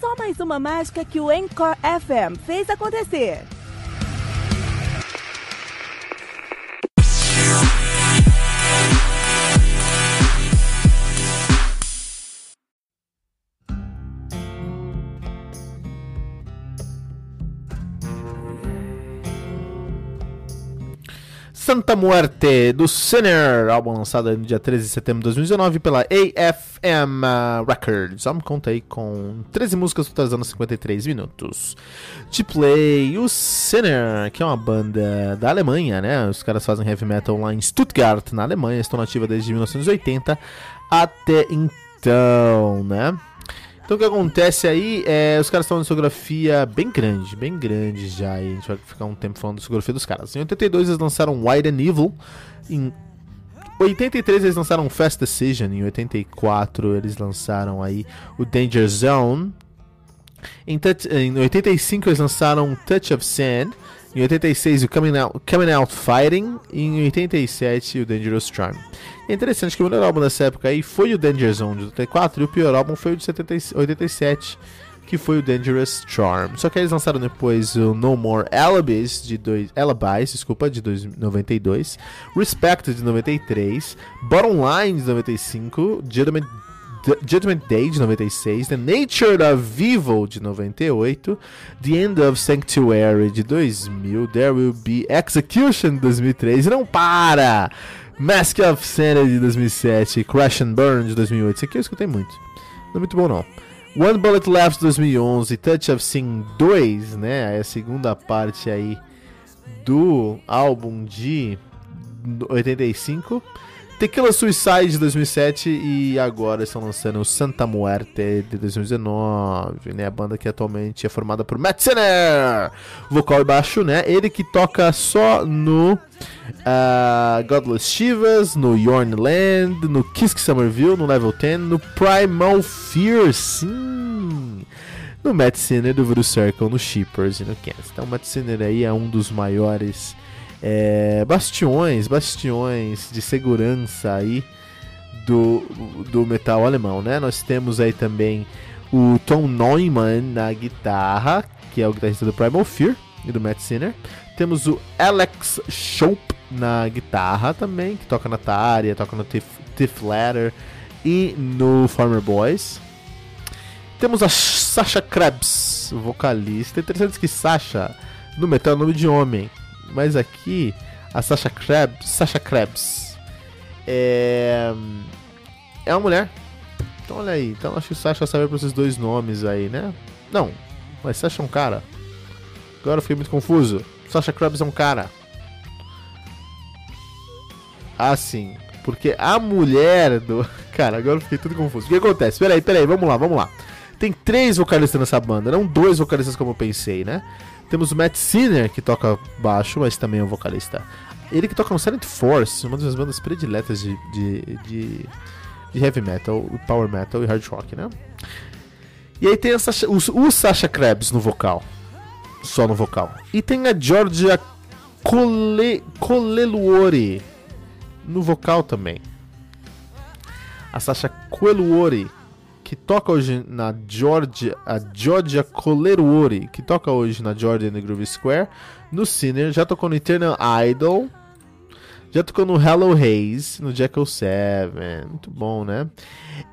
Só mais uma mágica que o Encore FM fez acontecer. Santa Muerte, do Sinner, álbum lançado no dia 13 de setembro de 2019 pela AFM Records. Álbum conta aí com 13 músicas totalizando 53 minutos. De play, o Sinner, que é uma banda da Alemanha, né? Os caras fazem heavy metal lá em Stuttgart, na Alemanha, estão nativa desde 1980 até então, né? Então o que acontece aí é os caras estão uma discografia bem grande, bem grande já, e a gente vai ficar um tempo falando da discografia dos caras. Em 82 eles lançaram Wide and Evil, em 83 eles lançaram Fast Decision, em 84 eles lançaram aí o Danger Zone, em, em 85 eles lançaram Touch of Sand, em 86 o Coming Out, Coming Out Fighting, e em 87 o Dangerous Charm. É interessante que o melhor álbum dessa época aí foi o Danger Zone de 84 e o pior álbum foi o de 70, 87, que foi o Dangerous Charm. Só que eles lançaram depois o No More Alibis de dois, Alibis, desculpa, de 92, Respect de 93, Bottom Line de 95, Judgment Judgment Day de 96, The Nature of Evil de 98, The End of Sanctuary de 2000, There Will Be Execution de 2003 e não para! Mask of Sanity de 2007, Crash and Burn de 2008. Isso aqui eu escutei muito. Não é muito bom não. One Bullet Left de 2011, Touch of Sin 2, né? É a segunda parte aí do álbum de 85. Tequila Suicide de 2007 e agora estão lançando o Santa Muerte de 2019, né? A banda que atualmente é formada por Matt Sinner, vocal e baixo, né? Ele que toca só no uh, Godless Shivas, no Yorn Land, no Kiss Summerville, no Level 10, no Primal Fear, sim! No Matt Sinner do Voodoo Circle, no Shippers e no Kansas. Então o Matt Sinner aí é um dos maiores é, bastiões, bastiões de segurança aí do, do metal alemão, né? Nós temos aí também o Tom Neumann na guitarra, que é o guitarrista do Primal Fear e do Matt Sinner. Temos o Alex Schopp na guitarra também, que toca na Tária, toca no Tiff, Tiff Ladder e no Farmer Boys. Temos a Sasha Krebs, vocalista. Interessante que Sasha no metal é nome de homem. Mas aqui, a Sasha Krebs, Sasha Krebs é, é uma mulher. Então olha aí. Então acho que Sasha sabe para esses dois nomes aí, né? Não, mas Sasha é um cara. Agora eu fiquei muito confuso. Sasha Krebs é um cara. Ah, sim. Porque a mulher do. Cara, agora eu fiquei tudo confuso. O que acontece? Peraí, peraí, vamos lá, vamos lá. Tem três vocalistas nessa banda, não dois vocalistas como eu pensei, né? Temos o Matt Sinner, que toca baixo, mas também é um vocalista. Ele que toca no Silent Force, uma das bandas prediletas de, de, de, de heavy metal, power metal e hard rock, né? E aí tem Sasha, o, o Sasha Krebs no vocal. Só no vocal. E tem a Georgia Cole, Coleluori no vocal também. A Sasha Coleluori que toca hoje na Georgia, a Georgia Coleruori, que toca hoje na Georgia no Groove Square, no Sinner, já tocou no Eternal Idol, já tocou no Hello Haze, no Jackal 7. Muito bom, né?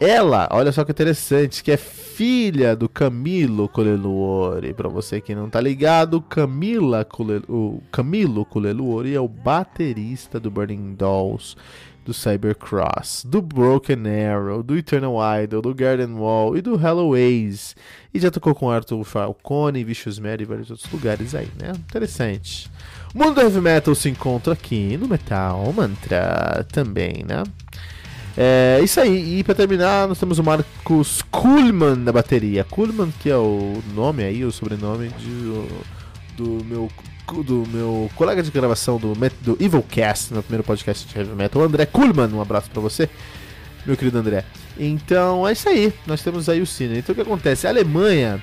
Ela, olha só que interessante, que é filha do Camilo Coleluori. Pra você que não tá ligado, Camila Cole... o Camilo Coleluori é o baterista do Burning Dolls, do Cybercross, do Broken Arrow, do Eternal Idol, do Garden Wall e do Hello Haze. E já tocou com Arthur Falcone, Vicious Mary e vários outros lugares aí, né? Interessante. O mundo do heavy metal se encontra aqui no Metal Mantra também, né? É isso aí, e para terminar, nós temos o Marcos Kuhlman na bateria. Kuhlman, que é o nome aí, o sobrenome de, do meu do meu colega de gravação do, do Evilcast, meu primeiro podcast de heavy metal, André Kuhlman. Um abraço para você, meu querido André. Então é isso aí, nós temos aí o Cine. Então o que acontece? A Alemanha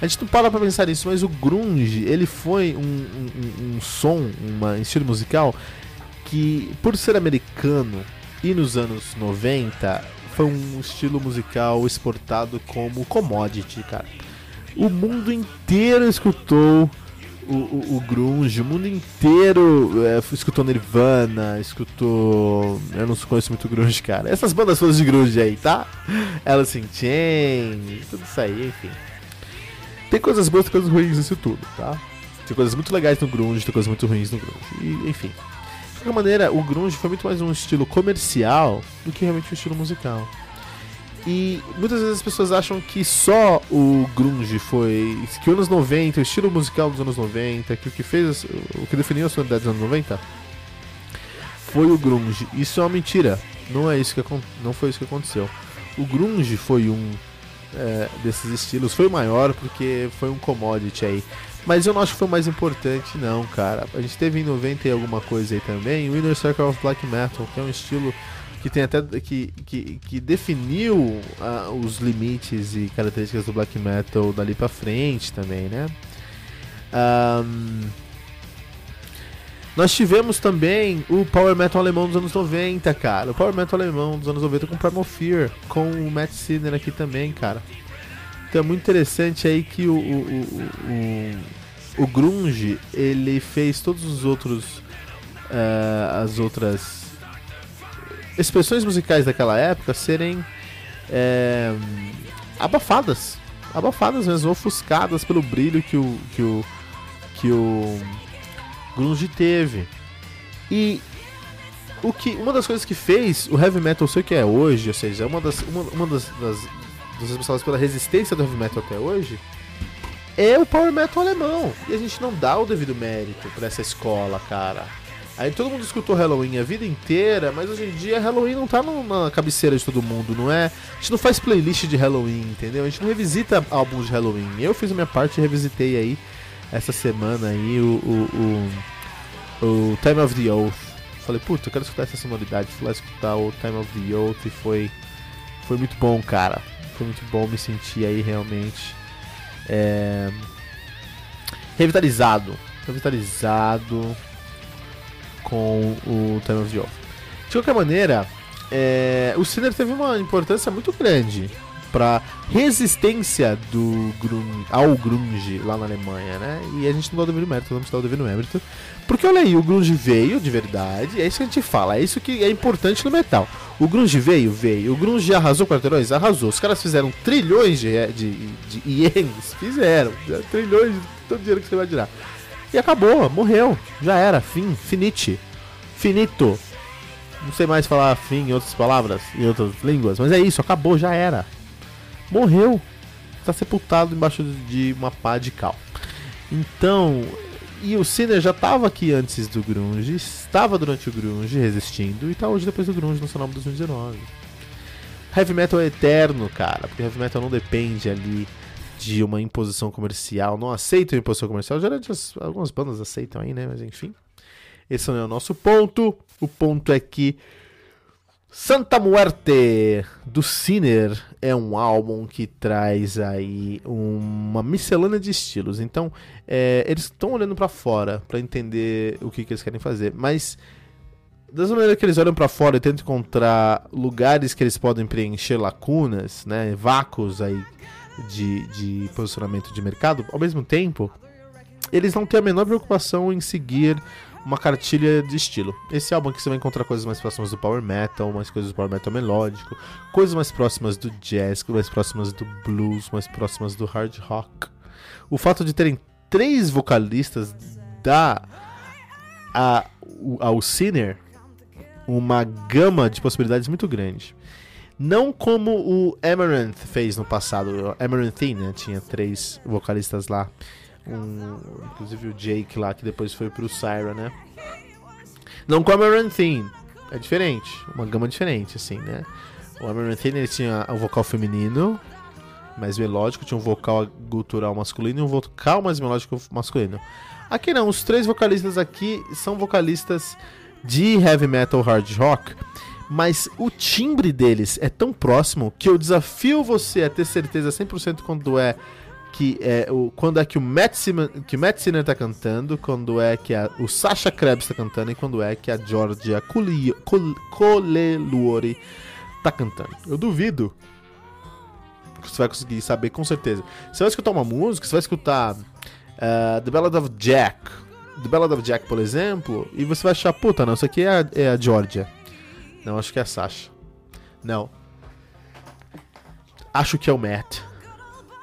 a gente não para pra pensar nisso, mas o grunge, ele foi um, um, um som, um estilo musical que, por ser americano e nos anos 90, foi um estilo musical exportado como commodity, cara. O mundo inteiro escutou o, o, grunge, o mundo inteiro é, escutou Nirvana, escutou. Eu não conheço muito grunge, cara. Essas bandas todas de grunge aí, tá? Alice in Chains, tudo isso aí, enfim. Tem coisas boas e coisas ruins nisso tudo, tá? Tem coisas muito legais no grunge, tem coisas muito ruins no grunge. E, enfim. De qualquer maneira, o grunge foi muito mais um estilo comercial do que realmente um estilo musical. E muitas vezes as pessoas acham que só o grunge foi. que os anos 90, o estilo musical dos anos 90, que o que fez. o que definiu a sonoridade dos anos 90 foi o grunge. Isso é uma mentira. Não é isso que não foi isso que aconteceu. O grunge foi um é, desses estilos foi o maior porque foi um commodity aí. Mas eu não acho que foi o mais importante, não, cara. A gente teve em 90 e alguma coisa aí também, o Inner Circle of Black Metal, que é um estilo que tem até que, que, que definiu uh, os limites e características do black metal dali para frente também, né? Um, nós tivemos também o Power Metal alemão dos anos 90, cara. O Power Metal alemão dos anos 90 com Primal Fear, com o Matt Sinner aqui também, cara. Então é muito interessante aí que o, o, o, o, o Grunge, ele fez todos os outros. Uh, as outras expressões musicais daquela época serem é, abafadas. Abafadas mesmo, ofuscadas pelo brilho que o. que o. que o grunge teve. E o que uma das coisas que fez o heavy metal ser o que é hoje, ou seja, uma das uma, uma das, das, das responsáveis pela resistência do heavy metal até hoje, é o power metal alemão. E a gente não dá o devido mérito para essa escola, cara. Aí todo mundo escutou Halloween a vida inteira, mas hoje em dia Halloween não tá na cabeceira de todo mundo, não é? A gente não faz playlist de Halloween, entendeu? A gente não revisita álbuns de Halloween. Eu fiz a minha parte e revisitei aí essa semana aí o, o, o, o Time of the Oath. Falei, puta, eu quero escutar essa sonoridade. Fui lá escutar o Time of the Oath e foi, foi muito bom, cara. Foi muito bom me sentir aí realmente é, revitalizado. Revitalizado com o Time of the. De qualquer maneira, é, o Sinner teve uma importância muito grande para resistência do grunge, ao grunge lá na Alemanha, né? E a gente não dá o devido mérito, vamos dar o devido mérito. Porque olha aí, o grunge veio de verdade, é isso que a gente fala, é isso que é importante no metal. O grunge veio, veio. O grunge arrasou quarteirões? Arrasou. Os caras fizeram trilhões de, de, de ienes, fizeram. Trilhões de todo dinheiro que você vai tirar. E acabou, morreu. Já era, fim, finite. Finito. Não sei mais falar fim em outras palavras, em outras línguas, mas é isso, acabou, já era morreu. Está sepultado embaixo de uma pá de cal. Então, e o Sinner já estava aqui antes do Grunge, estava durante o Grunge resistindo e está hoje depois do Grunge no Sonoma 2019. Heavy Metal é eterno, cara, porque Heavy Metal não depende ali de uma imposição comercial, não aceita uma imposição comercial. Geralmente algumas bandas aceitam aí, né? Mas enfim. Esse não é o nosso ponto. O ponto é que Santa Muerte do Sinner é um álbum que traz aí uma miscelânea de estilos. Então, é, eles estão olhando para fora para entender o que, que, eles querem fazer, mas da maneira que eles olham para fora e tentam encontrar lugares que eles podem preencher lacunas, né, vácuos aí de, de posicionamento de mercado, ao mesmo tempo, eles não têm a menor preocupação em seguir uma cartilha de estilo. Esse álbum aqui você vai encontrar coisas mais próximas do power metal, mais coisas do power metal melódico, coisas mais próximas do jazz, mais próximas do blues, mais próximas do hard rock. O fato de terem três vocalistas dá a, ao Sinner uma gama de possibilidades muito grande. Não como o Amaranth fez no passado. O Amaranthine né, tinha três vocalistas lá. Um, inclusive o Jake lá, que depois foi pro Syra, né? Não como o Amaranthine. É diferente. Uma gama diferente, assim, né? O Amaranthine ele tinha o vocal feminino, mais melódico, tinha um vocal gutural masculino e um vocal mais melódico masculino. Aqui não, os três vocalistas aqui são vocalistas de heavy metal hard rock, mas o timbre deles é tão próximo que eu desafio você a ter certeza 100% quando é que é o quando é que o Matt Sinner, que o Matt Sinner tá cantando, quando é que a, o Sasha Krebs tá cantando e quando é que a Georgia Coleluori tá cantando. Eu duvido você vai conseguir saber com certeza. Você vai escutar uma música, você vai escutar uh, The Ballad of Jack, The Ballad of Jack, por exemplo, e você vai achar, puta, não, isso aqui é a, é a Georgia. Não, acho que é a Sasha. Não. Acho que é o Matt.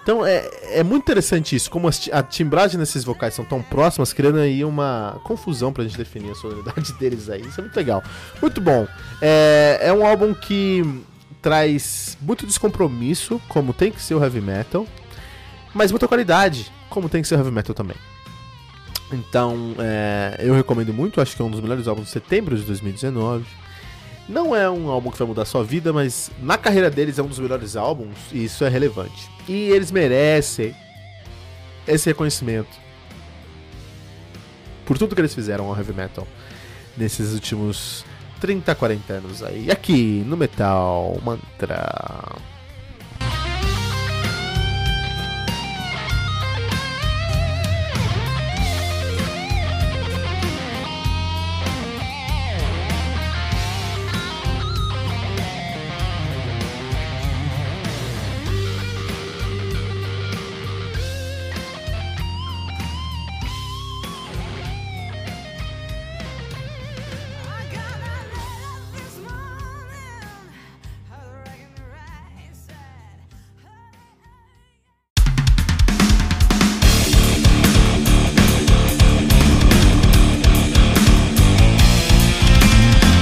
Então é, é muito interessante isso, como a timbragem desses vocais são tão próximas, criando aí uma confusão pra gente definir a sonoridade deles aí. Isso é muito legal. Muito bom. É, é um álbum que traz muito descompromisso, como tem que ser o heavy metal, mas muita qualidade, como tem que ser o heavy metal também. Então, é, eu recomendo muito, acho que é um dos melhores álbuns de setembro de 2019. Não é um álbum que vai mudar a sua vida, mas na carreira deles é um dos melhores álbuns e isso é relevante. E eles merecem esse reconhecimento por tudo que eles fizeram ao heavy metal nesses últimos 30, 40 anos aí. Aqui no Metal Mantra.